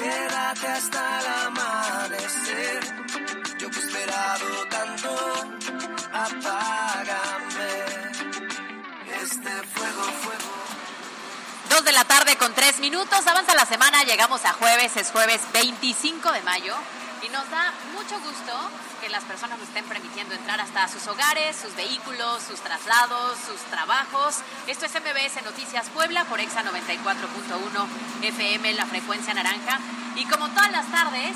Quédate hasta el amanecer. Yo que he esperado tanto, apágame. Este fuego, fuego. Dos de la tarde con tres minutos. Avanza la semana, llegamos a jueves, es jueves 25 de mayo. Y nos da mucho gusto que las personas nos estén permitiendo entrar hasta sus hogares, sus vehículos, sus traslados, sus trabajos. Esto es MBS Noticias Puebla por Exa 94.1 FM, la frecuencia naranja. Y como todas las tardes,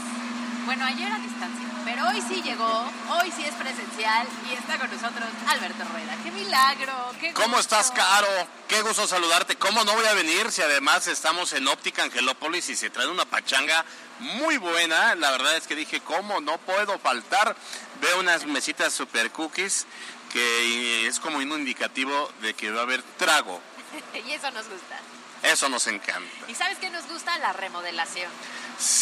bueno, ayer a distancia, pero hoy sí llegó, hoy sí es presencial y está con nosotros Alberto Rueda. ¡Qué milagro! Qué ¿Cómo estás, Caro? Qué gusto saludarte. ¿Cómo no voy a venir si además estamos en Óptica Angelópolis y se trae una pachanga muy buena? La verdad es que dije, ¿cómo no puedo faltar? Veo unas mesitas super cookies que es como un indicativo de que va a haber trago. y eso nos gusta. Eso nos encanta. ¿Y sabes qué nos gusta? La remodelación.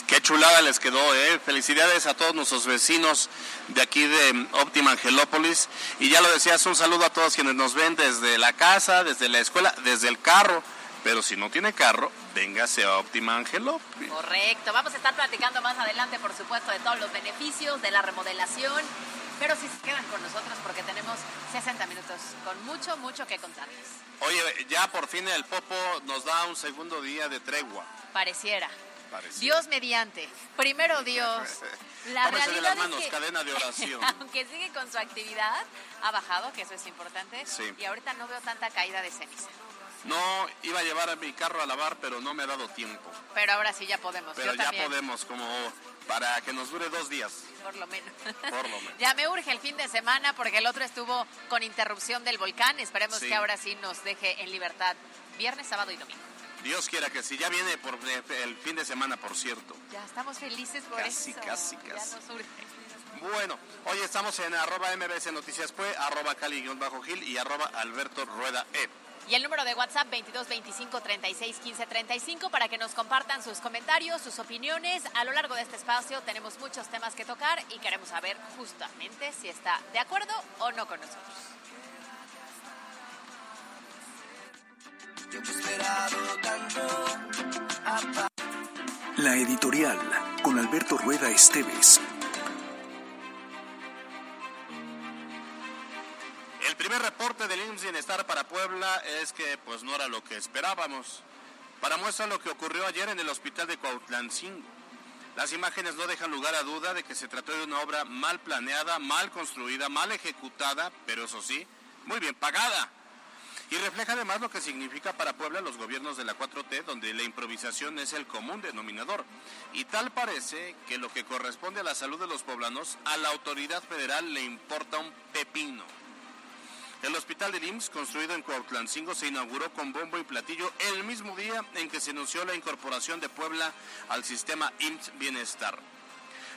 Qué chulada les quedó, ¿eh? Felicidades a todos nuestros vecinos de aquí de Óptima Angelópolis. Y ya lo decías, un saludo a todos quienes nos ven desde la casa, desde la escuela, desde el carro. Pero si no tiene carro, véngase a Óptima Angelópolis. Correcto. Vamos a estar platicando más adelante, por supuesto, de todos los beneficios de la remodelación. Pero si se quedan con nosotros porque tenemos 60 minutos con mucho, mucho que contarles. Oye, ya por fin el Popo nos da un segundo día de tregua. Pareciera. Dios mediante. Primero Dios. La realidad de las manos, es que, cadena de oración. aunque sigue con su actividad, ha bajado, que eso es importante. Y ahorita no veo tanta caída de ceniza. No, iba a llevar a mi carro a lavar, pero no me ha dado tiempo. Pero ahora sí ya podemos. Pero ya podemos, como para que nos dure dos días. Por lo menos. Por lo menos. ya me urge el fin de semana porque el otro estuvo con interrupción del volcán. Esperemos que ahora sí nos deje en libertad viernes, sábado y domingo. Dios quiera que sí. Ya viene por el fin de semana, por cierto. Ya estamos felices por casi, eso. Casi, casi, Ya nos urge. Bueno, hoy estamos en arroba mbs noticias pues, arroba cali-gil y arroba alberto rueda e. Y el número de WhatsApp 22 25 36 15 35 para que nos compartan sus comentarios, sus opiniones. A lo largo de este espacio tenemos muchos temas que tocar y queremos saber justamente si está de acuerdo o no con nosotros. La editorial con Alberto Rueda Esteves. Reporte del IMSS Bienestar para Puebla es que pues no era lo que esperábamos. Para muestra lo que ocurrió ayer en el hospital de Cuautlancingo. Las imágenes no dejan lugar a duda de que se trató de una obra mal planeada, mal construida, mal ejecutada, pero eso sí, muy bien pagada. Y refleja además lo que significa para Puebla los gobiernos de la 4T, donde la improvisación es el común denominador. Y tal parece que lo que corresponde a la salud de los poblanos, a la autoridad federal le importa un pepino. El hospital de IMSS, construido en Cuautlancingo, se inauguró con bombo y platillo el mismo día en que se anunció la incorporación de Puebla al sistema IMSS Bienestar.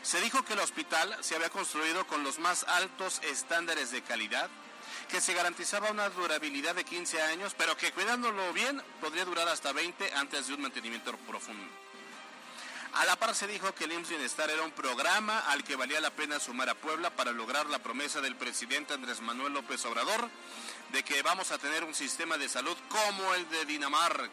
Se dijo que el hospital se había construido con los más altos estándares de calidad, que se garantizaba una durabilidad de 15 años, pero que cuidándolo bien podría durar hasta 20 antes de un mantenimiento profundo. A la par se dijo que el IMSS Bienestar era un programa al que valía la pena sumar a Puebla para lograr la promesa del presidente Andrés Manuel López Obrador de que vamos a tener un sistema de salud como el de Dinamarca.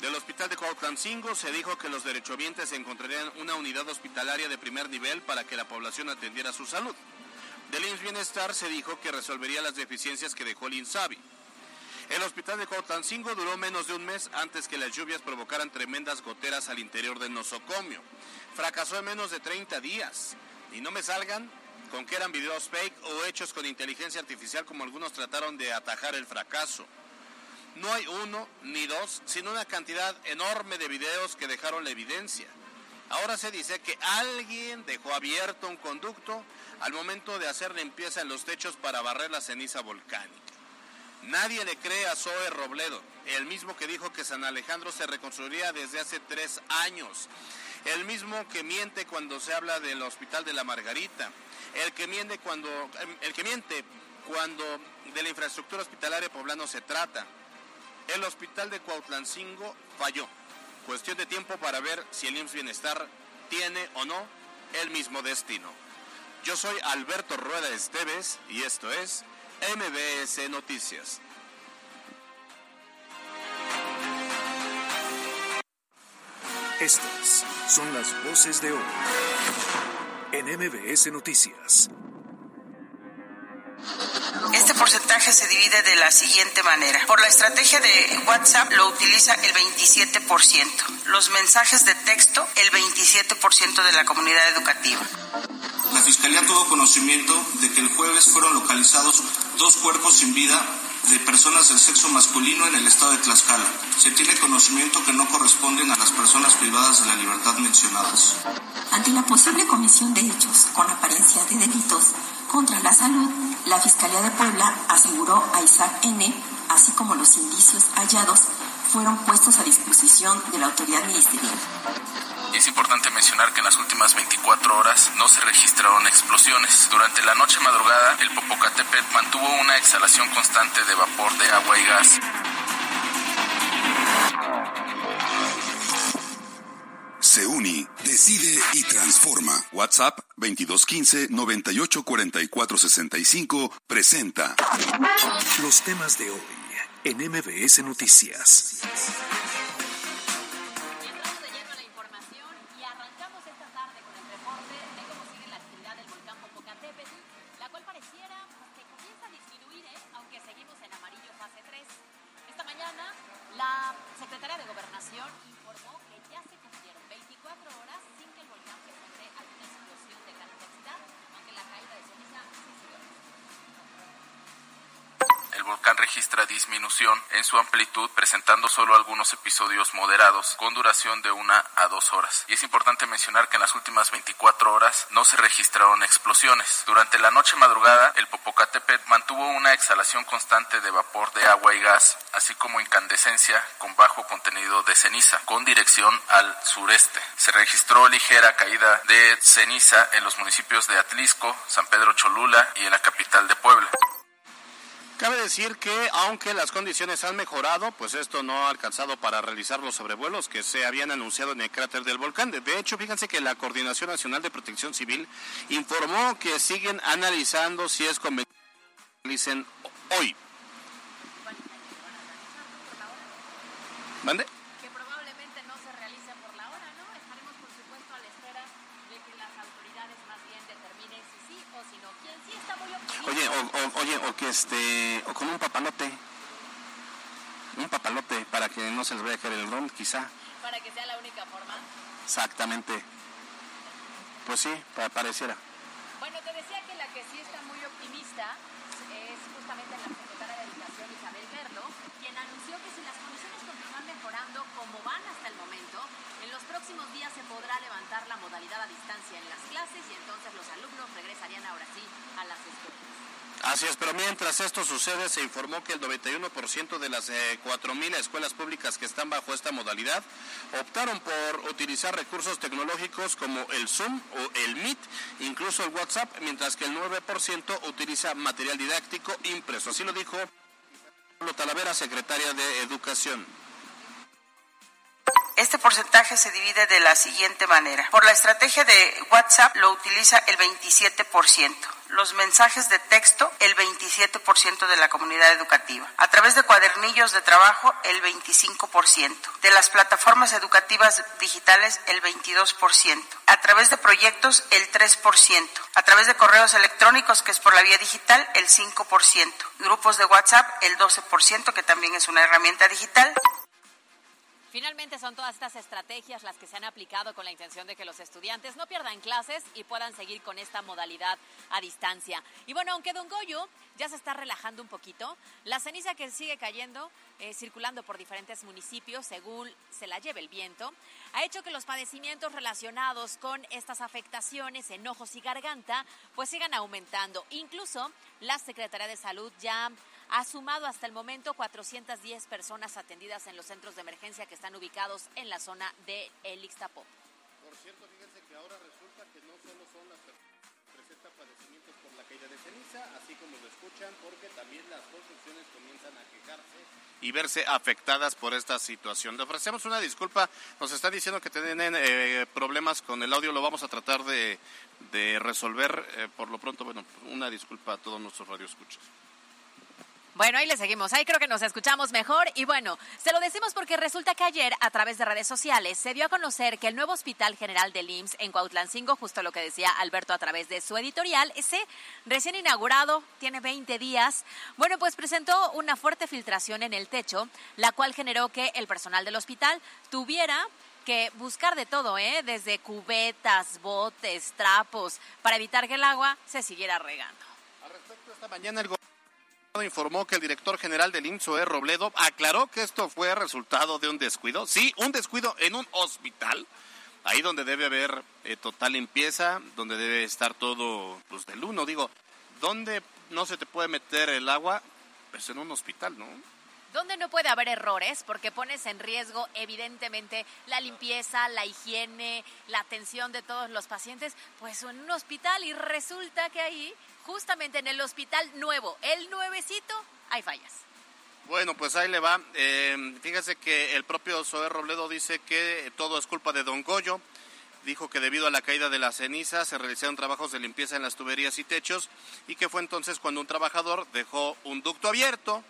Del hospital de Cuautlancingo se dijo que los derechohabientes encontrarían una unidad hospitalaria de primer nivel para que la población atendiera su salud. Del IMSS Bienestar se dijo que resolvería las deficiencias que dejó el INSABI. El hospital de Cuautlancingo duró menos de un mes antes que las lluvias provocaran tremendas goteras al interior del nosocomio. Fracasó en menos de 30 días. Y no me salgan con que eran videos fake o hechos con inteligencia artificial como algunos trataron de atajar el fracaso. No hay uno ni dos, sino una cantidad enorme de videos que dejaron la evidencia. Ahora se dice que alguien dejó abierto un conducto al momento de hacer limpieza en los techos para barrer la ceniza volcánica. Nadie le cree a Zoe Robledo, el mismo que dijo que San Alejandro se reconstruiría desde hace tres años, el mismo que miente cuando se habla del Hospital de la Margarita, el que miente cuando, el que miente cuando de la infraestructura hospitalaria poblano se trata. El Hospital de Cuautlancingo falló. Cuestión de tiempo para ver si el IMSS Bienestar tiene o no el mismo destino. Yo soy Alberto Rueda Esteves y esto es MBS Noticias. Estas son las voces de hoy en MBS Noticias. Este porcentaje se divide de la siguiente manera. Por la estrategia de WhatsApp lo utiliza el 27%. Los mensajes de texto el 27% de la comunidad educativa. La Fiscalía tuvo conocimiento de que el jueves fueron localizados dos cuerpos sin vida de personas del sexo masculino en el estado de Tlaxcala. Se tiene conocimiento que no corresponden a las personas privadas de la libertad mencionadas. Ante la posible comisión de hechos con apariencia de delitos contra la salud, la Fiscalía de Puebla aseguró a Isaac N., así como los indicios hallados, fueron puestos a disposición de la autoridad ministerial. Es importante mencionar que en las últimas 24 horas no se registraron explosiones. Durante la noche madrugada, el Popocatépetl mantuvo una exhalación constante de vapor de agua y gas. Se uni, decide y transforma. WhatsApp 2215-984465 presenta Los temas de hoy en MBS Noticias. Registra disminución en su amplitud, presentando solo algunos episodios moderados con duración de una a dos horas. Y es importante mencionar que en las últimas 24 horas no se registraron explosiones. Durante la noche madrugada, el Popocatépetl mantuvo una exhalación constante de vapor de agua y gas, así como incandescencia con bajo contenido de ceniza, con dirección al sureste. Se registró ligera caída de ceniza en los municipios de Atlisco, San Pedro Cholula y en la capital de Puebla. Cabe decir que aunque las condiciones han mejorado, pues esto no ha alcanzado para realizar los sobrevuelos que se habían anunciado en el cráter del volcán. De hecho, fíjense que la Coordinación Nacional de Protección Civil informó que siguen analizando si es conveniente realicen hoy. ¿Mande? Oye, o, oye, o que este, o con un papalote. Un papalote para que no se les vaya a caer el ron, quizá. Para que sea la única forma. Exactamente. Pues sí, para, pareciera. Bueno, te decía que la que sí está muy optimista es justamente la secretaria de Educación Isabel Merlo, quien anunció que si las condiciones continúan mejorando como van hasta el momento, en los próximos días se podrá levantar la modalidad a distancia en las clases y entonces los alumnos regresarían ahora sí a las escuelas. Así es, pero mientras esto sucede, se informó que el 91% de las eh, 4.000 escuelas públicas que están bajo esta modalidad optaron por utilizar recursos tecnológicos como el Zoom o el Meet, incluso el WhatsApp, mientras que el 9% utiliza material didáctico impreso. Así lo dijo Pablo Talavera, secretaria de Educación. Este porcentaje se divide de la siguiente manera. Por la estrategia de WhatsApp lo utiliza el 27%. Los mensajes de texto, el 27% de la comunidad educativa. A través de cuadernillos de trabajo, el 25%. De las plataformas educativas digitales, el 22%. A través de proyectos, el 3%. A través de correos electrónicos, que es por la vía digital, el 5%. Grupos de WhatsApp, el 12%, que también es una herramienta digital. Finalmente son todas estas estrategias las que se han aplicado con la intención de que los estudiantes no pierdan clases y puedan seguir con esta modalidad a distancia. Y bueno, aunque Don Goyo ya se está relajando un poquito, la ceniza que sigue cayendo, eh, circulando por diferentes municipios según se la lleve el viento, ha hecho que los padecimientos relacionados con estas afectaciones en ojos y garganta pues sigan aumentando. Incluso la Secretaría de Salud ya ha sumado hasta el momento 410 personas atendidas en los centros de emergencia que están ubicados en la zona de El Ixtapó. Por cierto, fíjense que ahora resulta que no solo son las personas que presentan padecimientos por la caída de ceniza, así como lo escuchan, porque también las construcciones comienzan a quejarse y verse afectadas por esta situación. Le ofrecemos una disculpa, nos está diciendo que tienen eh, problemas con el audio, lo vamos a tratar de, resolver. Eh, por lo pronto, bueno, una disculpa a todos nuestros radioescuchos. Bueno, ahí le seguimos. Ahí creo que nos escuchamos mejor. Y bueno, se lo decimos porque resulta que ayer, a través de redes sociales, se dio a conocer que el nuevo Hospital General del IMSS en Cuautlancingo, justo lo que decía Alberto a través de su editorial, ese recién inaugurado, tiene 20 días, bueno, pues presentó una fuerte filtración en el techo, la cual generó que el personal del hospital tuviera que buscar de todo, ¿eh? desde cubetas, botes, trapos, para evitar que el agua se siguiera regando. Respecto, esta mañana el informó que el director general del IMSS, Robledo, aclaró que esto fue resultado de un descuido. Sí, un descuido en un hospital, ahí donde debe haber eh, total limpieza, donde debe estar todo pues, del uno. Digo, ¿dónde no se te puede meter el agua? Pues en un hospital, ¿no? ¿Dónde no puede haber errores? Porque pones en riesgo, evidentemente, la limpieza, la higiene, la atención de todos los pacientes, pues en un hospital y resulta que ahí justamente en el hospital nuevo, el nuevecito, hay fallas. Bueno, pues ahí le va. Eh, fíjese que el propio Zoé Robledo dice que todo es culpa de Don Goyo. Dijo que debido a la caída de la ceniza se realizaron trabajos de limpieza en las tuberías y techos y que fue entonces cuando un trabajador dejó un ducto abierto.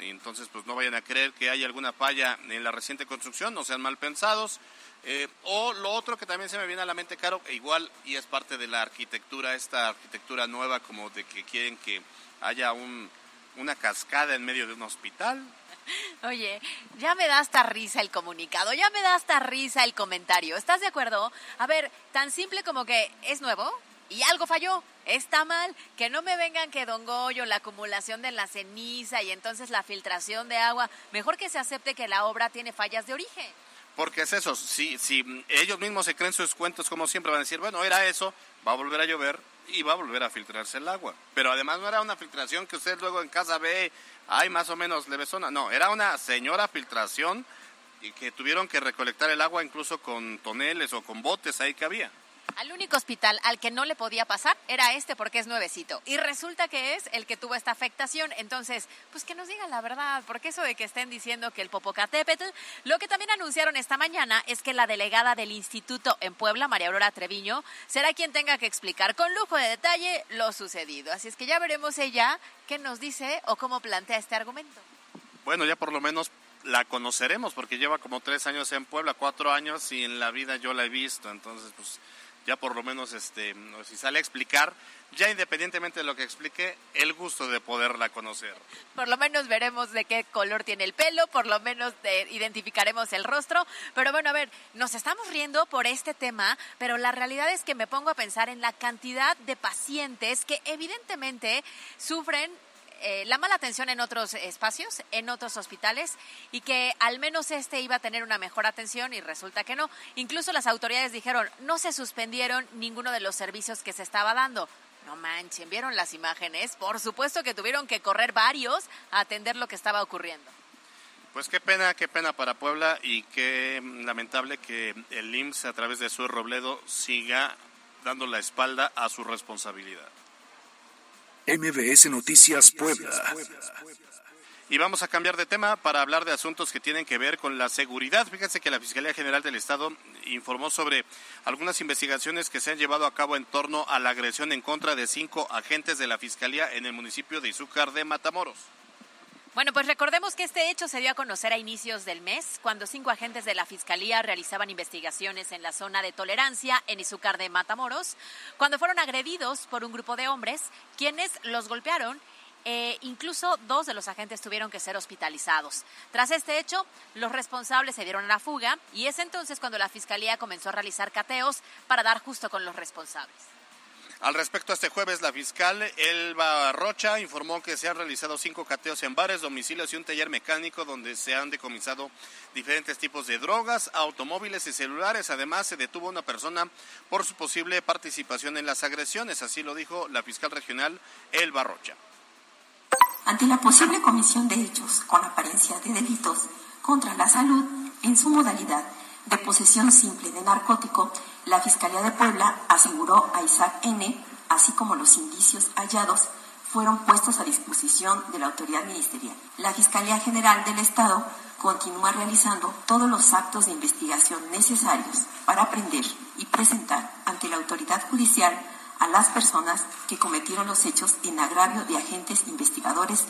Entonces, pues no vayan a creer que hay alguna falla en la reciente construcción, no sean mal pensados. Eh, o lo otro que también se me viene a la mente, Caro, e igual y es parte de la arquitectura, esta arquitectura nueva como de que quieren que haya un, una cascada en medio de un hospital. Oye, ya me da hasta risa el comunicado, ya me da hasta risa el comentario. ¿Estás de acuerdo? A ver, tan simple como que es nuevo y algo falló, está mal, que no me vengan que Don Goyo, la acumulación de la ceniza y entonces la filtración de agua, mejor que se acepte que la obra tiene fallas de origen. Porque es eso, si, si ellos mismos se creen sus cuentos, como siempre van a decir, bueno, era eso, va a volver a llover y va a volver a filtrarse el agua. Pero además no era una filtración que usted luego en casa ve, hay más o menos levesona, no, era una señora filtración y que tuvieron que recolectar el agua incluso con toneles o con botes ahí que había. Al único hospital al que no le podía pasar era este porque es nuevecito. Y resulta que es el que tuvo esta afectación. Entonces, pues que nos digan la verdad, porque eso de que estén diciendo que el Popocatépetl, lo que también anunciaron esta mañana es que la delegada del instituto en Puebla, María Aurora Treviño, será quien tenga que explicar con lujo de detalle lo sucedido. Así es que ya veremos ella qué nos dice o cómo plantea este argumento. Bueno, ya por lo menos la conoceremos porque lleva como tres años en Puebla, cuatro años y en la vida yo la he visto. Entonces, pues ya por lo menos este, si sale a explicar, ya independientemente de lo que explique, el gusto de poderla conocer. Por lo menos veremos de qué color tiene el pelo, por lo menos identificaremos el rostro, pero bueno, a ver, nos estamos riendo por este tema, pero la realidad es que me pongo a pensar en la cantidad de pacientes que evidentemente sufren eh, la mala atención en otros espacios, en otros hospitales, y que al menos este iba a tener una mejor atención y resulta que no. Incluso las autoridades dijeron, no se suspendieron ninguno de los servicios que se estaba dando. No manchen, ¿vieron las imágenes? Por supuesto que tuvieron que correr varios a atender lo que estaba ocurriendo. Pues qué pena, qué pena para Puebla y qué lamentable que el IMSS a través de su Robledo siga dando la espalda a su responsabilidad. MBS Noticias Puebla. Y vamos a cambiar de tema para hablar de asuntos que tienen que ver con la seguridad. Fíjense que la Fiscalía General del Estado informó sobre algunas investigaciones que se han llevado a cabo en torno a la agresión en contra de cinco agentes de la Fiscalía en el municipio de Izúcar de Matamoros. Bueno, pues recordemos que este hecho se dio a conocer a inicios del mes, cuando cinco agentes de la Fiscalía realizaban investigaciones en la zona de tolerancia en Izúcar de Matamoros, cuando fueron agredidos por un grupo de hombres, quienes los golpearon Eh, incluso dos de los agentes tuvieron que ser hospitalizados. Tras este hecho, los responsables se dieron a la fuga y es entonces cuando la Fiscalía comenzó a realizar cateos para dar justo con los responsables. Al respecto, este jueves la fiscal Elba Rocha informó que se han realizado cinco cateos en bares, domicilios y un taller mecánico donde se han decomisado diferentes tipos de drogas, automóviles y celulares. Además, se detuvo una persona por su posible participación en las agresiones. Así lo dijo la fiscal regional Elba Rocha. Ante la posible comisión de hechos con apariencia de delitos contra la salud en su modalidad de posesión simple de narcótico, la Fiscalía de Puebla aseguró a Isaac N., así como los indicios hallados, fueron puestos a disposición de la autoridad ministerial. La Fiscalía General del Estado continúa realizando todos los actos de investigación necesarios para aprender y presentar ante la autoridad judicial a las personas que cometieron los hechos en agravio de agentes investigadores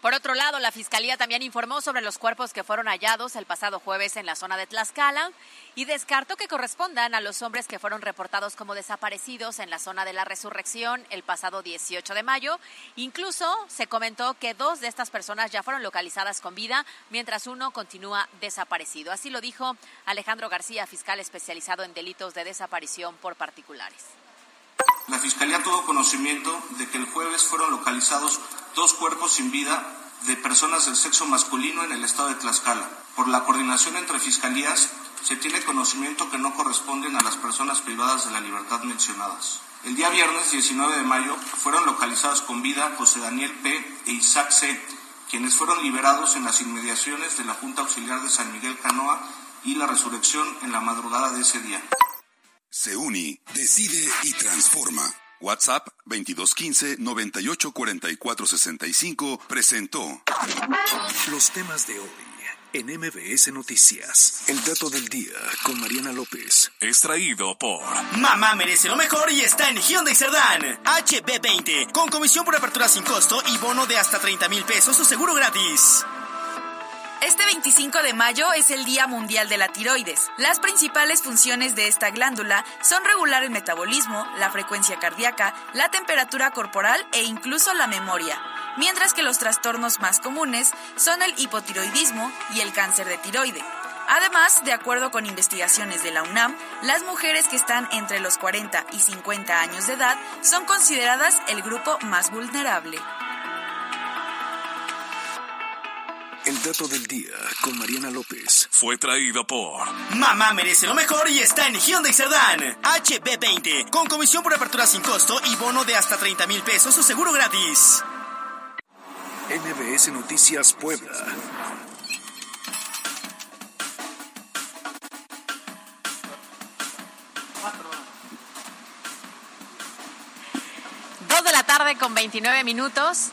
por otro lado, la Fiscalía también informó sobre los cuerpos que fueron hallados el pasado jueves en la zona de Tlaxcala y descartó que correspondan a los hombres que fueron reportados como desaparecidos en la zona de la Resurrección el pasado 18 de mayo. Incluso se comentó que dos de estas personas ya fueron localizadas con vida, mientras uno continúa desaparecido. Así lo dijo Alejandro García, fiscal especializado en delitos de desaparición por particulares. La Fiscalía tuvo conocimiento de que el jueves fueron localizados dos cuerpos sin vida de personas del sexo masculino en el estado de Tlaxcala. Por la coordinación entre fiscalías, se tiene conocimiento que no corresponden a las personas privadas de la libertad mencionadas. El día viernes 19 de mayo fueron localizados con vida José Daniel P. e Isaac C., quienes fueron liberados en las inmediaciones de la Junta Auxiliar de San Miguel Canoa y la resurrección en la madrugada de ese día. Se uni, decide y transforma. WhatsApp 2215 984465 presentó los temas de hoy en MBS Noticias. El dato del día con Mariana López. Extraído por Mamá merece lo mejor y está en Hyundai Cerdán. HB20 con comisión por apertura sin costo y bono de hasta 30 mil pesos o seguro gratis. Este 25 de mayo es el Día Mundial de la Tiroides. Las principales funciones de esta glándula son regular el metabolismo, la frecuencia cardíaca, la temperatura corporal e incluso la memoria. Mientras que los trastornos más comunes son el hipotiroidismo y el cáncer de tiroide. Además, de acuerdo con investigaciones de la UNAM, las mujeres que están entre los 40 y 50 años de edad son consideradas el grupo más vulnerable. El dato del día con Mariana López. Fue traído por Mamá merece lo mejor y está en Hyundai Cerdán. HB20 con comisión por apertura sin costo y bono de hasta 30 mil pesos o seguro gratis. NBS Noticias Puebla. Dos de la tarde con 29 minutos.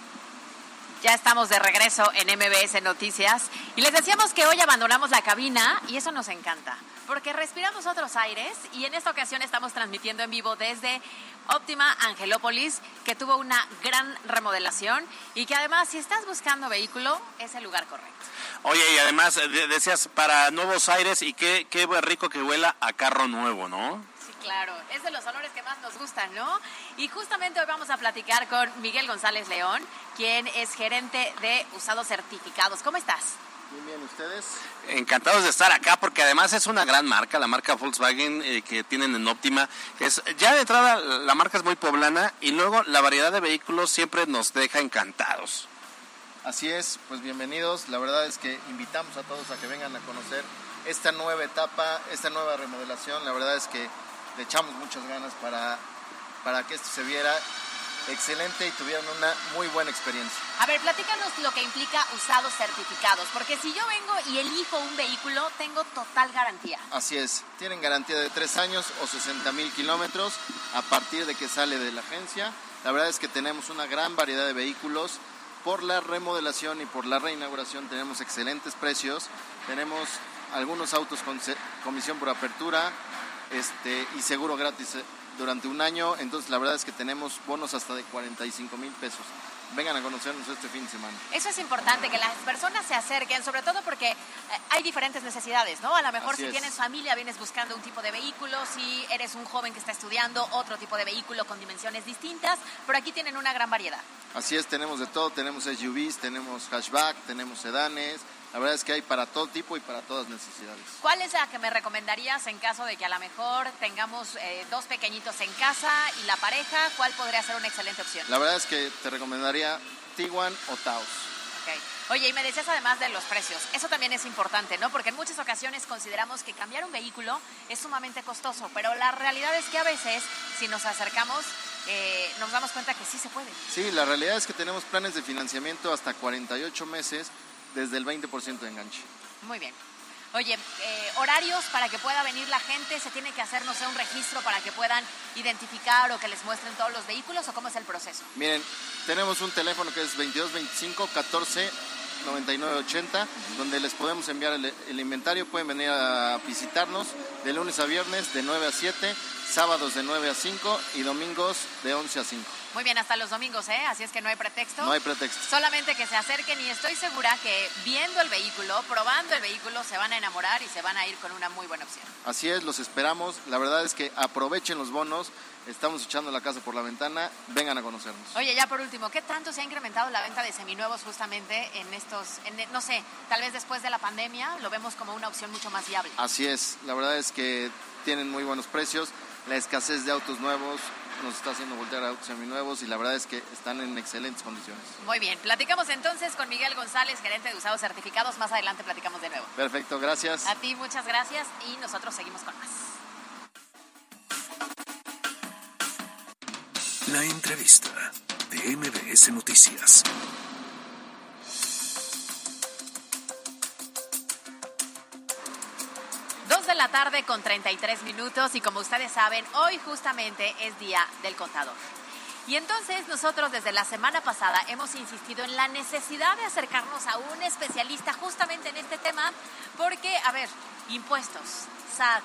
Ya estamos de regreso en MBS Noticias y les decíamos que hoy abandonamos la cabina y eso nos encanta porque respiramos otros aires y en esta ocasión estamos transmitiendo en vivo desde Óptima Angelópolis que tuvo una gran remodelación y que además si estás buscando vehículo es el lugar correcto. Oye, y además decías para nuevos aires y qué, qué rico que huela a carro nuevo, ¿no? Claro, es de los olores que más nos gustan, ¿no? Y justamente hoy vamos a platicar con Miguel González León, quien es gerente de usados certificados. ¿Cómo estás? Muy bien, ¿ustedes? Encantados de estar acá porque además es una gran marca, la marca Volkswagen eh, que tienen en Óptima. Es, ya de entrada la marca es muy poblana y luego la variedad de vehículos siempre nos deja encantados. Así es, pues bienvenidos. La verdad es que invitamos a todos a que vengan a conocer esta nueva etapa, esta nueva remodelación. La verdad es que le echamos muchas ganas para, para que esto se viera excelente y tuvieran una muy buena experiencia. A ver, platícanos lo que implica usados certificados, porque si yo vengo y elijo un vehículo, tengo total garantía. Así es, tienen garantía de tres años o 60 mil kilómetros a partir de que sale de la agencia. La verdad es que tenemos una gran variedad de vehículos. Por la remodelación y por la reinauguración tenemos excelentes precios. Tenemos algunos autos con comisión por apertura, este, y seguro gratis eh, durante un año. Entonces la verdad es que tenemos bonos hasta de 45 mil pesos. vengan a conocernos este fin de semana. Eso es importante, que las personas se acerquen, sobre todo porque eh, hay diferentes necesidades, ¿no? A lo mejor Así si es. tienes familia, vienes buscando un tipo de vehículo, si eres un joven que está estudiando, otro tipo de vehículo con dimensiones distintas, pero aquí tienen una gran variedad. Así es, tenemos de todo, tenemos SUVs, tenemos hatchback, tenemos sedanes, la verdad es que hay para todo tipo y para todas necesidades. ¿Cuál es la que me recomendarías en caso de que a lo mejor tengamos eh, dos pequeñitos en casa y la pareja? ¿Cuál podría ser una excelente opción? La verdad es que te recomendaría Tiguan o Taos. Ok. Oye, y me decías además de los precios. Eso también es importante, ¿no? Porque en muchas ocasiones consideramos que cambiar un vehículo es sumamente costoso, pero la realidad es que a veces, si nos acercamos, eh, nos damos cuenta que sí se puede. Sí, la realidad es que tenemos planes de financiamiento hasta 48 meses desde el 20% de enganche. Muy bien. Oye, eh, horarios para que pueda venir la gente, se tiene que hacer, no sé, un registro para que puedan identificar o que les muestren todos los vehículos o cómo es el proceso. Miren, tenemos un teléfono que es 2225 14 99 80, donde les podemos enviar el, el inventario. Pueden venir a visitarnos de lunes a viernes de 9 a 7, sábados de 9 a 5 y domingos de 11 a 5. Muy bien, hasta los domingos, ¿eh? Así es que no hay pretexto. No hay pretexto. Solamente que se acerquen y estoy segura que viendo el vehículo, probando el vehículo, se van a enamorar y se van a ir con una muy buena opción. Así es, los esperamos. La verdad es que aprovechen los bonos. Estamos echando la casa por la ventana. Vengan a conocernos. Oye, ya por último, ¿qué tanto se ha incrementado la venta de seminuevos justamente en estos, en- no sé, tal vez después de la pandemia lo vemos como una opción mucho más viable? Así es, la verdad es que tienen muy buenos precios. La escasez de autos nuevos nos está haciendo voltear a autos seminuevos y la verdad es que están en excelentes condiciones. Muy bien, platicamos entonces con Miguel González, gerente de usados certificados. Más adelante platicamos de nuevo. Perfecto, gracias. A ti muchas gracias y nosotros seguimos con más. La entrevista de MBS Noticias. Tarde con 33 minutos y como ustedes saben, hoy justamente es Día del Contador. Y entonces nosotros desde la semana pasada hemos insistido en la necesidad de acercarnos a un especialista justamente en este tema porque, a ver, impuestos, SAT,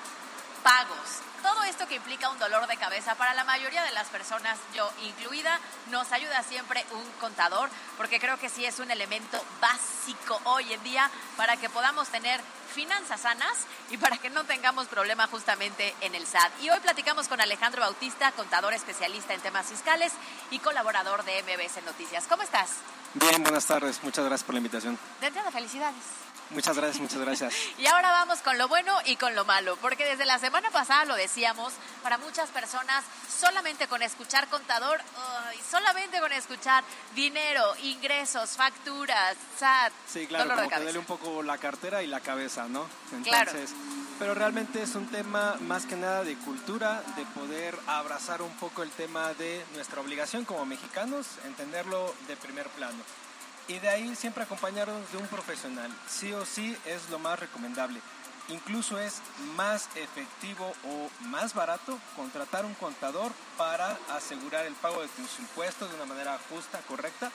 pagos, todo esto que implica un dolor de cabeza para la mayoría de las personas, yo incluida, nos ayuda siempre un contador, porque creo que sí es un elemento básico hoy en día para que podamos tener finanzas sanas y para que no tengamos problema justamente en el SAT. Y hoy platicamos con Alejandro Bautista, contador especialista en temas fiscales y colaborador de MBS Noticias. ¿Cómo estás? Bien, buenas tardes. Muchas gracias por la invitación. De entrada, felicidades. Muchas gracias, muchas gracias. Y ahora vamos con lo bueno y con lo malo, porque desde la semana pasada lo decíamos, para muchas personas solamente con escuchar contador, solamente con escuchar dinero, ingresos, facturas, SAT, Sí, claro, dolor de como que duele un poco la cartera y la cabeza, ¿no? Claro. Entonces, pero realmente es un tema más que nada de cultura, de poder abrazar un poco el tema de nuestra obligación como mexicanos, entenderlo de primer plano. Y de ahí siempre acompañarnos de un profesional. Sí o sí es lo más recomendable. Incluso es más efectivo o más barato contratar un contador para asegurar el pago de tus impuestos de una manera justa, correcta,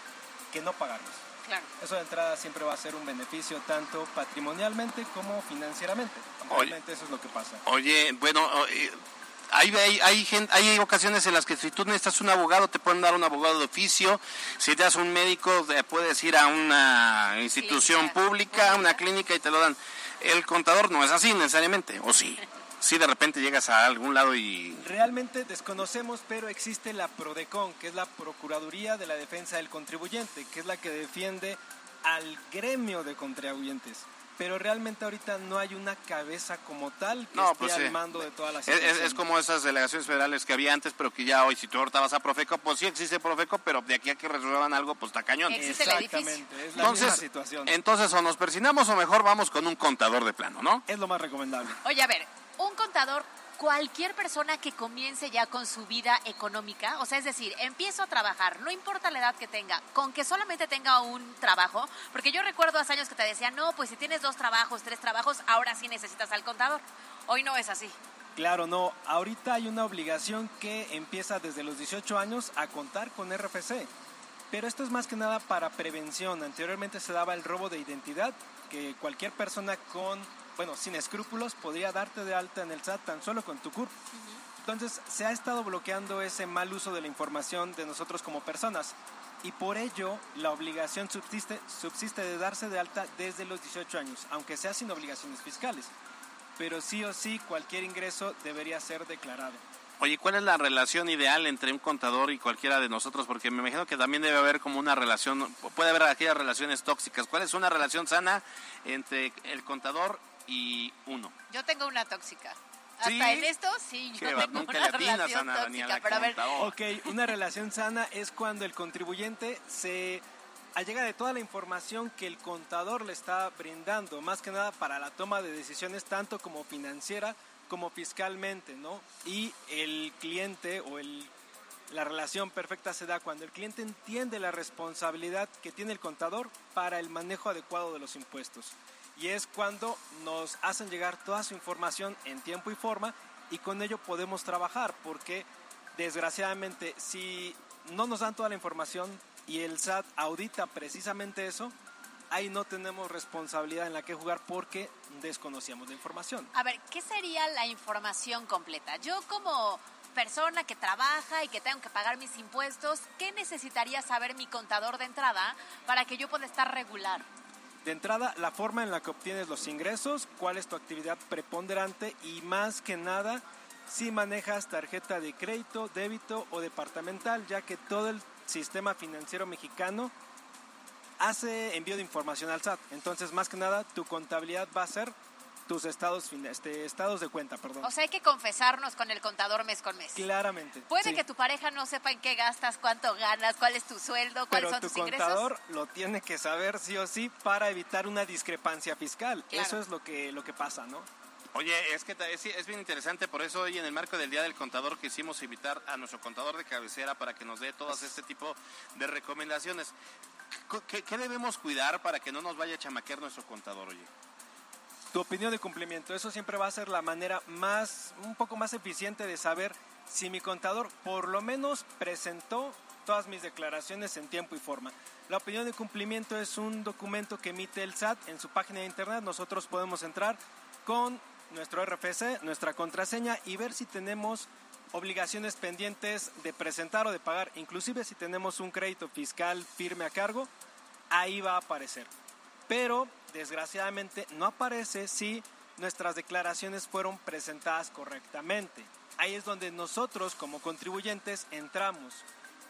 que no pagarlos. Claro. Eso de entrada siempre va a ser un beneficio tanto patrimonialmente como financieramente. Realmente eso es lo que pasa. Oye, bueno, eh, hay, hay, hay, gen- hay ocasiones en las que si tú necesitas un abogado, te pueden dar un abogado de oficio. Si te das un médico, te puedes ir a una institución pública, a una clínica y te lo dan. El contador no es así necesariamente, ¿o sí? Sí, de repente llegas a algún lado y... Realmente desconocemos, pero existe la PRODECON, que es la Procuraduría de la Defensa del Contribuyente, que es la que defiende al gremio de contribuyentes. Pero realmente ahorita no hay una cabeza como tal que No, esté pues al sí. mando de todas las Es, es- como esas delegaciones federales que había antes, pero que ya hoy, si tú ahorita vas a Profeco, pues sí existe Profeco, pero de aquí a que resuelvan algo, pues está cañón. Exactamente, es la misma Entonces, situación. entonces o nos persinamos o mejor vamos con un contador de plano, ¿no? Es lo más recomendable. Oye, a ver, un contador, cualquier persona que comience ya con su vida económica, o sea, es decir, empiezo a trabajar, no importa la edad que tenga, con que solamente tenga un trabajo, porque yo recuerdo hace años que te decían, no, pues si tienes dos trabajos, tres trabajos, ahora sí necesitas al contador. Hoy no es así. Claro, no. Ahorita hay una obligación que empieza desde los 18 años a contar con RFC. Pero esto es más que nada para prevención. Anteriormente se daba el robo de identidad, que cualquier persona con, bueno, sin escrúpulos podría darte de alta en el SAT tan solo con tu CURP. Entonces se ha estado bloqueando ese mal uso de la información de nosotros como personas. y por ello la obligación subsiste, subsiste de darse de alta desde los 18 años, aunque sea sin obligaciones fiscales. Pero sí o sí cualquier ingreso debería ser declarado. Oye, ¿cuál es la relación ideal entre un contador y cualquiera de nosotros? Porque me imagino que también debe haber como una relación, puede haber aquellas relaciones tóxicas. ¿Cuál es una relación sana entre el contador y uno? Yo tengo una tóxica. Hasta en esto, sí, yo tengo una relación tóxica, pero a ver... Ok, una relación sana es cuando el contribuyente se allega de toda la información que el contador le está brindando, más que nada para la toma de decisiones tanto como financiera como fiscalmente, ¿no? Y el cliente o el, la relación perfecta se da cuando el cliente entiende la responsabilidad que tiene el contador para el manejo adecuado de los impuestos. Y es cuando nos hacen llegar toda su información en tiempo y forma y con ello podemos trabajar, porque desgraciadamente si no nos dan toda la información y el SAT audita precisamente eso, ahí no tenemos responsabilidad en la que jugar porque desconocíamos la información. A ver, ¿qué sería la información completa? Yo como persona que trabaja y que tengo que pagar mis impuestos, ¿qué necesitaría saber mi contador de entrada para que yo pueda estar regular? De entrada, la forma en la que obtienes los ingresos, cuál es tu actividad preponderante y más que nada, si manejas tarjeta de crédito, débito o departamental, ya que todo el sistema financiero mexicano hace envío de información al SAT. Entonces, más que nada, tu contabilidad va a ser tus estados, este, estados de cuenta, perdón. O sea, hay que confesarnos con el contador mes con mes. Claramente. Puede que tu pareja no sepa en qué gastas, cuánto ganas, cuál es tu sueldo, cuáles son tus ingresos. Pero tu contador lo tiene que saber sí o sí para evitar una discrepancia fiscal. Eso es lo que, lo que pasa, ¿no? Oye, es que es, es, bien interesante, por eso hoy en el marco del Día del Contador quisimos invitar a nuestro contador de cabecera para que nos dé todas este tipo de recomendaciones. ¿Qué, debemos cuidar para que no nos vaya a chamaquear nuestro contador, oye? Tu opinión de cumplimiento, eso siempre va a ser la manera más, un poco más eficiente de saber si mi contador por lo menos presentó todas mis declaraciones en tiempo y forma. La opinión de cumplimiento es un documento que emite el SAT en su página de internet. Nosotros podemos entrar con nuestro RFC, nuestra contraseña y ver si tenemos obligaciones pendientes de presentar o de pagar, inclusive si tenemos un crédito fiscal firme a cargo, ahí va a aparecer. Pero desgraciadamente no aparece si nuestras declaraciones fueron presentadas correctamente. Ahí es donde nosotros como contribuyentes entramos.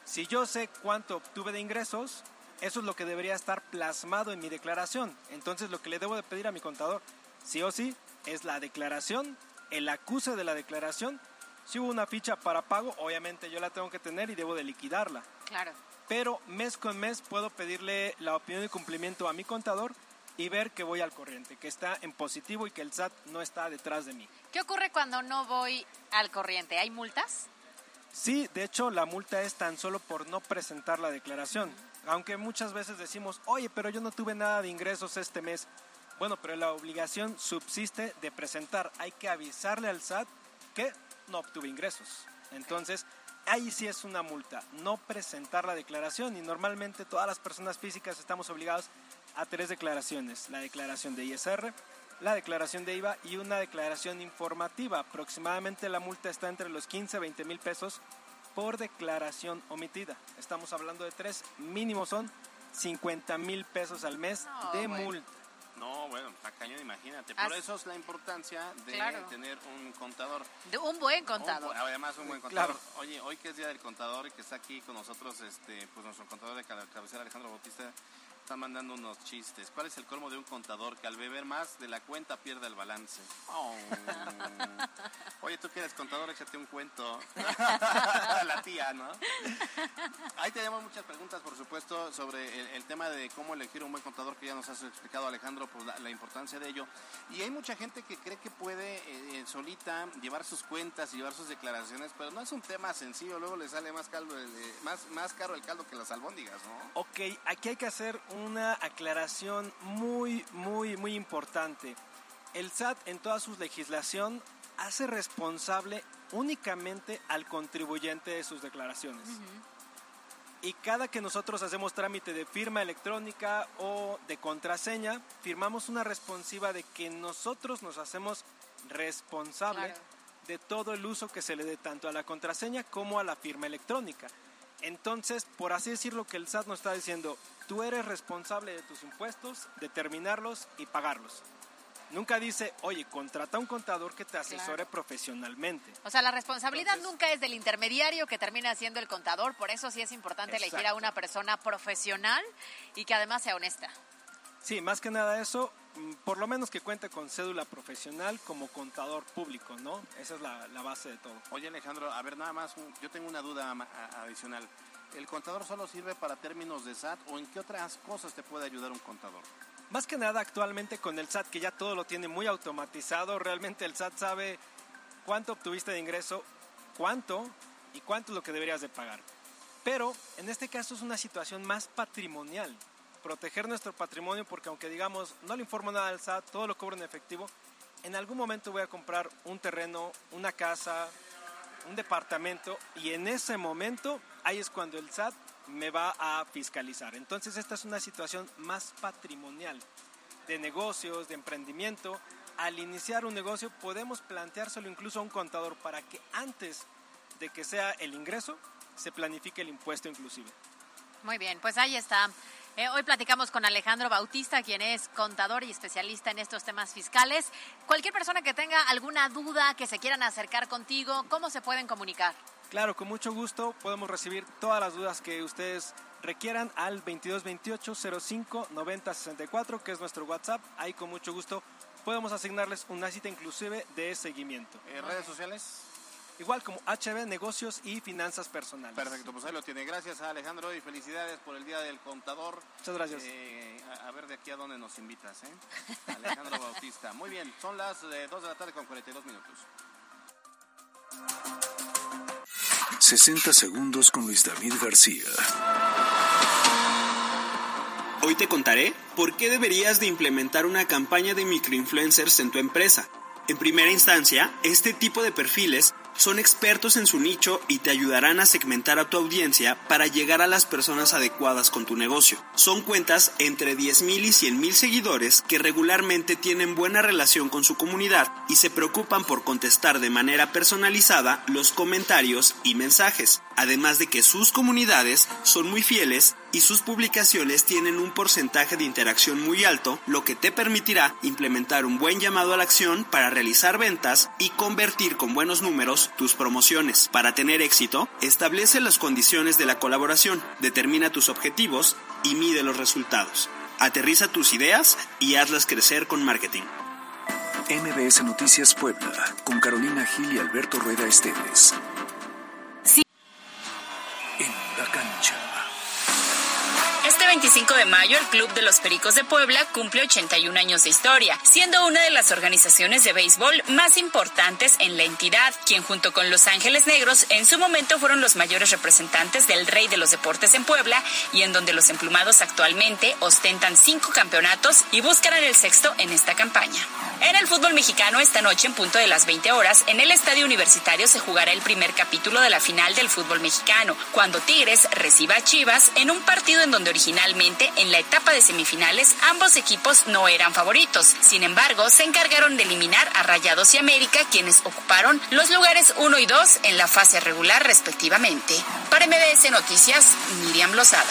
Si yo sé cuánto obtuve de ingresos, eso es lo que debería estar plasmado en mi declaración. Entonces lo que le debo de pedir a mi contador, sí o sí, es la declaración, el acuse de la declaración. Si hubo una ficha para pago, obviamente yo la tengo que tener y debo de liquidarla. Claro. Pero mes con mes puedo pedirle la opinión de cumplimiento a mi contador y ver que voy al corriente, que está en positivo y que el SAT no está detrás de mí. ¿Qué ocurre cuando no voy al corriente? ¿Hay multas? Sí, de hecho la multa es tan solo por no presentar la declaración. Aunque muchas veces decimos, oye, pero yo no tuve nada de ingresos este mes. Bueno, pero la obligación subsiste de presentar. Hay que avisarle al SAT que no obtuve ingresos. Entonces, ahí sí es una multa, no presentar la declaración. Y normalmente todas las personas físicas estamos obligados a tres declaraciones. La declaración de ISR, la declaración de IVA y una declaración informativa. Aproximadamente la multa está entre los 15 a 20 mil pesos por declaración omitida. Estamos hablando de tres, mínimo son 50 mil pesos al mes de multa. No, bueno, está cañón, imagínate. Por eso es la importancia de tener un contador. De un buen contador. además, un buen contador. Oye, hoy que es Día del Contador y que está aquí con nosotros este, pues nuestro contador de cabecera, Alejandro Bautista, está mandando unos chistes. ¿Cuál es el colmo de un contador que al beber más de la cuenta pierde el balance? Oh. Oye, tú que eres contador, échate un cuento. la tía, ¿no? Ahí tenemos muchas preguntas, por supuesto, sobre el, tema de cómo elegir un buen contador, que ya nos has explicado Alejandro, pues la, importancia de ello. Y hay mucha gente que cree que puede eh, solita llevar sus cuentas y llevar sus declaraciones, pero no es un tema sencillo. Luego le sale más, caldo, más, más caro el caldo que las albóndigas, ¿no? Ok, aquí hay que hacer un una aclaración muy, muy, muy importante. El SAT en toda su legislación hace responsable únicamente al contribuyente de sus declaraciones. Y cada que nosotros hacemos trámite de firma electrónica o de contraseña, firmamos una responsiva de que nosotros nos hacemos responsable de todo el uso que se le dé tanto a la contraseña como a la firma electrónica. Entonces, por así decirlo, que el SAT nos está diciendo, tú eres responsable de tus impuestos, determinarlos y pagarlos. Nunca dice, oye, contrata un contador que te asesore profesionalmente. O sea, la responsabilidad nunca es del intermediario que termina siendo el contador, por eso sí es importante elegir a una persona profesional y que además sea honesta. Sí, más que nada eso, mm, por lo menos que cuente con cédula profesional como contador público, ¿no? Esa es la, la base de todo. Oye Alejandro, a ver nada más, yo tengo una duda adicional. ¿El contador solo sirve para términos de SAT o en qué otras cosas te puede ayudar un contador? Más que nada actualmente con el SAT, que ya todo lo tiene muy automatizado, realmente el SAT sabe cuánto obtuviste de ingreso, cuánto y cuánto es lo que deberías de pagar. Pero en este caso es una situación más patrimonial, proteger nuestro patrimonio porque aunque digamos no le informo nada al SAT, todo lo cobro en efectivo, en algún momento voy a comprar un terreno, una casa, un departamento y en ese momento ahí es cuando el SAT me va a fiscalizar. Entonces esta es una situación más patrimonial de negocios, de emprendimiento. Al iniciar un negocio podemos planteárselo incluso a un contador para que antes de que sea el ingreso se planifique el impuesto inclusive. Muy bien, pues ahí está. Eh, hoy platicamos con Alejandro Bautista, quien es contador y especialista en estos temas fiscales. Cualquier persona que tenga alguna duda, que se quieran acercar contigo, ¿cómo se pueden comunicar? Claro, con mucho gusto podemos recibir todas las dudas que ustedes requieran al 2228 05 90 64, que es nuestro WhatsApp. Ahí con mucho gusto podemos asignarles una cita inclusive de seguimiento. ¿En redes sociales? Igual como HB Negocios y Finanzas Personales. Perfecto, pues ahí lo tiene. Gracias a Alejandro y felicidades por el Día del Contador. Muchas gracias. Eh, a, ver de aquí a dónde nos invitas, ¿eh? Alejandro Bautista. Muy bien, son las 2 eh, de la tarde con 42 minutos. 60 segundos con Luis David García. Hoy te contaré por qué deberías de implementar una campaña de microinfluencers en tu empresa. En primera instancia, este tipo de perfiles son expertos en su nicho y te ayudarán a segmentar a tu audiencia para llegar a las personas adecuadas con tu negocio. Son cuentas entre 10.000 y 100.000 seguidores que regularmente tienen buena relación con su comunidad y se preocupan por contestar de manera personalizada los comentarios y mensajes, además de que sus comunidades son muy fieles y sus publicaciones tienen un porcentaje de interacción muy alto, lo que te permitirá implementar un buen llamado a la acción para realizar ventas y convertir con buenos números tus promociones. Para tener éxito, establece las condiciones de la colaboración, determina tus objetivos y mide los resultados. Aterriza tus ideas y hazlas crecer con marketing. MBS Noticias Puebla, con Carolina Gil y Alberto Rueda Esteves. 25 de mayo, el Club de los Pericos de Puebla cumple 81 años de historia, siendo una de las organizaciones de béisbol más importantes en la entidad, quien junto con Los Ángeles Negros en su momento fueron los mayores representantes del rey de los deportes en Puebla y en donde los emplumados actualmente ostentan cinco campeonatos y buscarán el sexto en esta campaña. En el fútbol mexicano, esta noche en punto de las 20 horas, en el Estadio Universitario se jugará el primer capítulo de la final del fútbol mexicano, cuando Tigres reciba a Chivas en un partido en donde originalmente en la etapa de semifinales ambos equipos no eran favoritos. Sin embargo, se encargaron de eliminar a Rayados y América, quienes ocuparon los lugares 1 y 2 en la fase regular respectivamente. Para MBS Noticias, Miriam Lozada.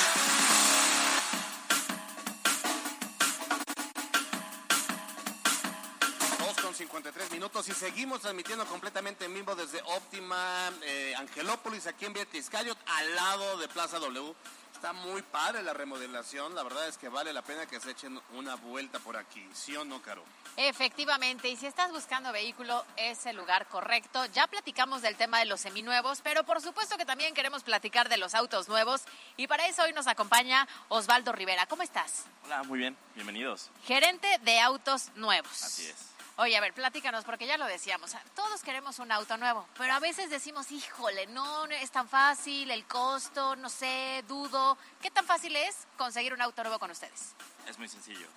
53 minutos y seguimos transmitiendo completamente en vivo desde Óptima eh, Angelópolis, aquí en Vietiscayot, al lado de Plaza W. Está muy padre la remodelación, la verdad es que vale la pena que se echen una vuelta por aquí, ¿sí o no, Caro? Efectivamente, y si estás buscando vehículo, es el lugar correcto. Ya platicamos del tema de los seminuevos, pero por supuesto que también queremos platicar de los autos nuevos. Y para eso hoy nos acompaña Osvaldo Rivera. ¿Cómo estás? Hola, muy bien, bienvenidos. Gerente de autos nuevos. Así es. Oye, a ver, platícanos, porque ya lo decíamos, todos queremos un auto nuevo, pero a veces decimos, híjole, no es tan fácil, el costo, no sé, dudo. ¿Qué tan fácil es conseguir un auto nuevo con ustedes? Es muy sencillo.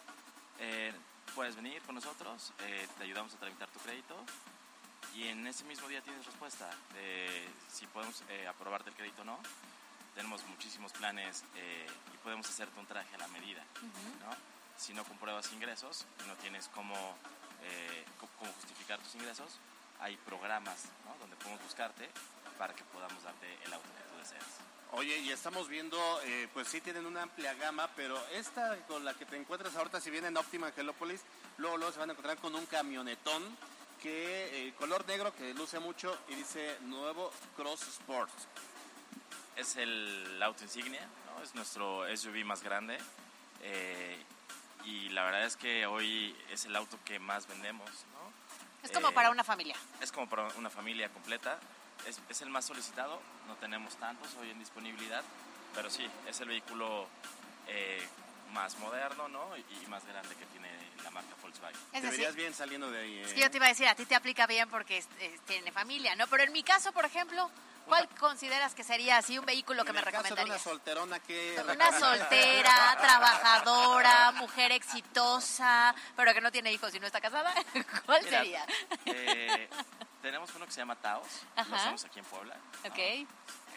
Eh, puedes venir con nosotros, eh, te ayudamos a tramitar tu crédito y en ese mismo día tienes respuesta de si podemos eh, aprobarte el crédito o no. Tenemos muchísimos planes y podemos hacerte un traje a la medida. ¿no? Si no compruebas ingresos, no tienes cómo eh, cómo justificar tus ingresos, hay programas donde podemos buscarte para que podamos darte el auto que tú deseas. Oye, y estamos viendo, eh, pues sí tienen una amplia gama, pero esta con la que te encuentras ahorita, si vienen a Óptima Angelópolis, luego, luego se van a encontrar con un camionetón que eh, color negro que luce mucho y dice nuevo Cross Sport. Es el auto insignia, ¿no? es nuestro SUV más grande eh, y la verdad es que hoy es el auto que más vendemos. ¿no? Es como Eh, para una familia. Es como para una familia completa. Es, es el más solicitado, no tenemos tantos hoy en disponibilidad, pero sí, es el vehículo eh, más moderno ¿no? y, y más grande que tiene la marca Volkswagen. Es Te decir- verías bien saliendo de ahí. Es ¿eh? que yo te iba a decir, a ti te aplica bien porque es- es- tiene familia, ¿no? Pero en mi caso, por ejemplo, ¿cuál consideras que sería así un vehículo que En me el caso de una solterona que... Una soltera, trabajadora, mujer exitosa, pero que no tiene hijos y no está casada. ¿Cuál Mira, sería? eh, tenemos uno que se llama Taos, lo hacemos aquí en Puebla. ¿no? Ok.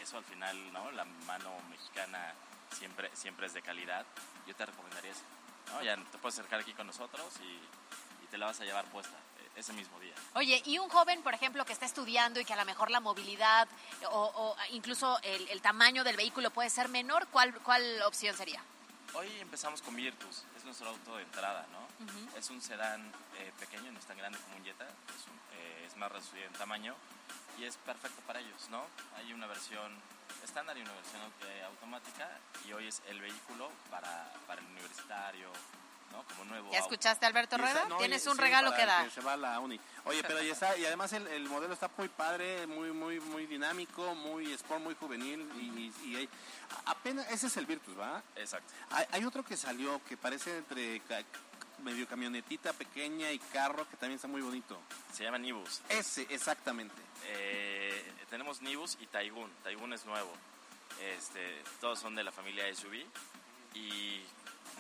Eso al final, ¿no? La mano mexicana siempre, siempre es de calidad. Yo te recomendaría ese. ¿no? Ya te puedes acercar aquí con nosotros y, y te la vas a llevar puesta ese mismo día. Oye, y un joven, por ejemplo, que está estudiando y que a lo mejor la movilidad o, o incluso el, el tamaño del vehículo puede ser menor, ¿cuál, cuál opción sería? Hoy empezamos con Virtus, es nuestro auto de entrada, ¿no? Es un sedán eh, pequeño, no es tan grande como un Jetta, es, un- eh, es más reducido en tamaño y es perfecto para ellos, ¿no? Hay una versión estándar y una versión eh, automática y hoy es el vehículo para, para el universitario, ¿no? Como nuevo ¿Ya escuchaste, Alberto Rueda? no, Tienes un sí, regalo que dar. se va a la uni. Oye, pero ya está, y además el, el modelo está muy padre, muy, muy, muy dinámico, muy sport, muy juvenil y, y- y hay- apenas, ese es el Virtus, ¿va? Exacto. Hay, hay otro que salió que parece entre medio camionetita pequeña y carro que también está muy bonito. Se llama Nibus. Ese, exactamente. Eh, tenemos Nibus y Taigun. Taigun es nuevo. Este, todos son de la familia SUV y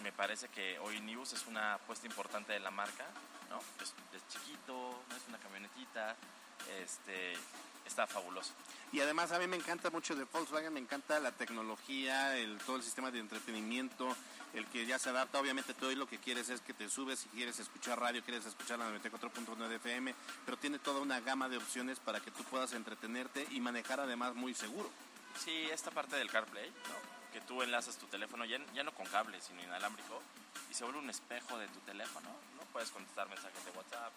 me parece que hoy Nibus es una apuesta importante de la marca, ¿no? Es, es chiquito, no es una camionetita, este, está fabuloso. Y además a mí me encanta mucho de Volkswagen, me encanta la tecnología, el, todo el sistema de entretenimiento, el que ya se adapta, obviamente todo lo que quieres es que te subes, si quieres escuchar radio, quieres escuchar la 94.9 FM, pero tiene toda una gama de opciones para que tú puedas entretenerte y manejar además muy seguro. Sí, esta parte del CarPlay, ¿no? Que tú enlazas tu teléfono ya, ya no con cable, sino inalámbrico, y se vuelve un espejo de tu teléfono. ¿no? Puedes contestar mensajes de WhatsApp,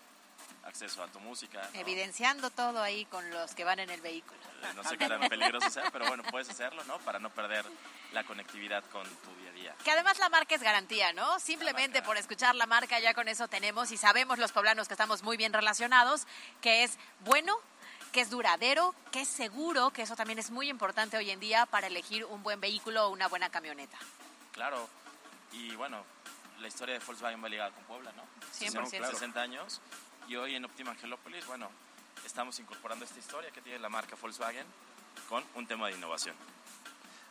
acceso a tu música. ¿no? Evidenciando todo ahí con los que van en el vehículo. Eh, No sé qué tan peligroso sea, pero bueno, puedes hacerlo, ¿no? Para no perder la conectividad con tu día a día. Que además la marca es garantía, ¿no? Simplemente por escuchar la marca ya con eso tenemos y sabemos los poblanos que estamos muy bien relacionados, que es bueno, que es duradero, que es seguro, que eso también es muy importante hoy en día para elegir un buen vehículo o una buena camioneta. Claro, y bueno, la historia de Volkswagen va ligada con Puebla, ¿no? 100%. 60, 60 años, y hoy en Optima Angelópolis, bueno, estamos incorporando esta historia que tiene la marca Volkswagen con un tema de innovación.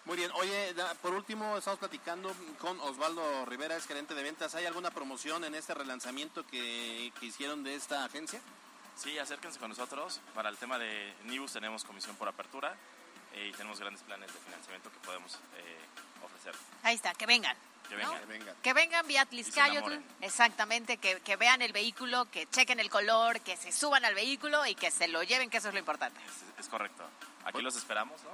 Muy bien, oye, por último estamos platicando con Osvaldo Rivera, es gerente de ventas. ¿Hay alguna promoción en este relanzamiento que, que hicieron de esta agencia? Sí, acérquense con nosotros. Para el tema de Nibus tenemos comisión por apertura eh, y tenemos grandes planes de financiamiento que podemos eh, ofrecer. Ahí está, que vengan. Que ¿no? vengan. Que vengan vía Tliscayotl, exactamente, que, que vean el vehículo, que chequen el color, que se suban al vehículo y que se lo lleven, que eso es lo importante. Es, es correcto. Aquí los esperamos, ¿no?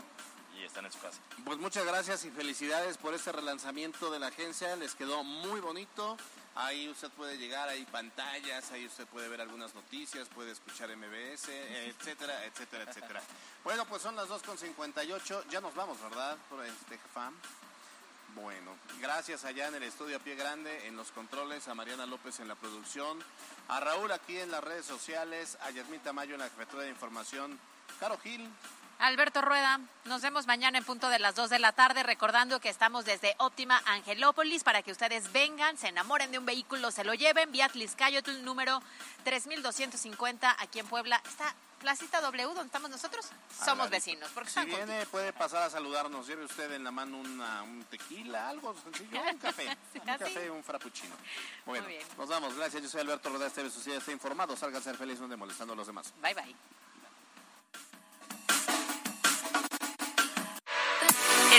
Y están en su casa. Pues muchas gracias y felicidades por este relanzamiento de la agencia. Les quedó muy bonito. Ahí usted puede llegar, hay pantallas, ahí usted puede ver algunas noticias, puede escuchar MBS, etcétera, etcétera, etcétera. Bueno, pues son las 2.58. Ya nos vamos, ¿verdad? Por este FAM. Bueno, gracias allá en el estudio a pie grande, en los controles, a Mariana López en la producción, a Raúl aquí en las redes sociales, a Yasmín Tamayo en la jefatura de información, Caro Gil, Alberto Rueda, nos vemos mañana en punto de las 2 de la tarde, recordando que estamos desde Óptima Angelópolis para que ustedes vengan, se enamoren de un vehículo, se lo lleven, vía Tliscayotl número 3250 aquí en Puebla. Está Placita W, donde estamos nosotros, somos vecinos, porque Si viene, puede pasar a saludarnos. Lleve usted en la mano una- un tequila, algo sencillo, un café. un café, un frappuccino. Bueno, Muy bien. nos vamos. Gracias. Yo soy Alberto Rodríguez. Este usted está informado. Salga a ser feliz, no molestando a los demás. Bye, bye.